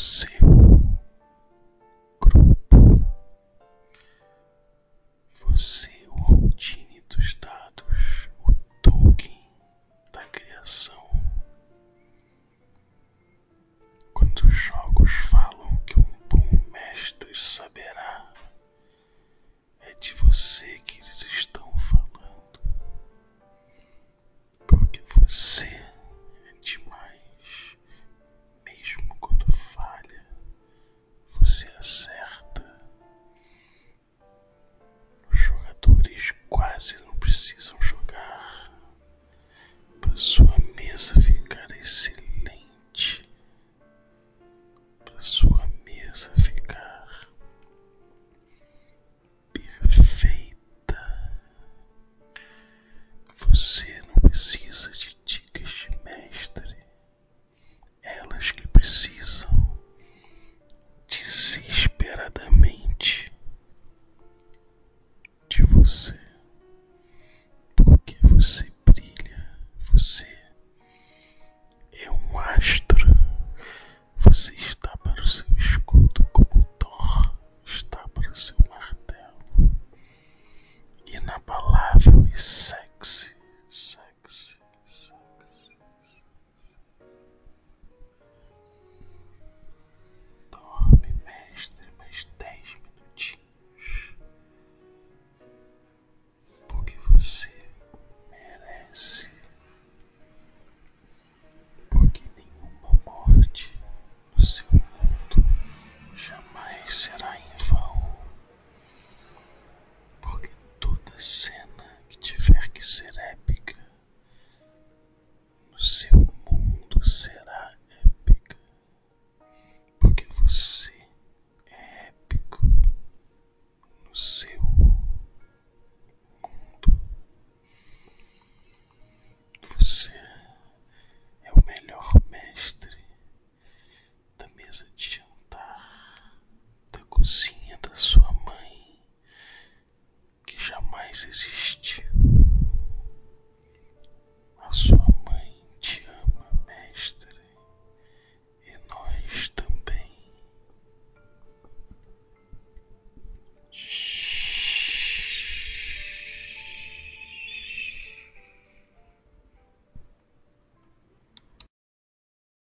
12.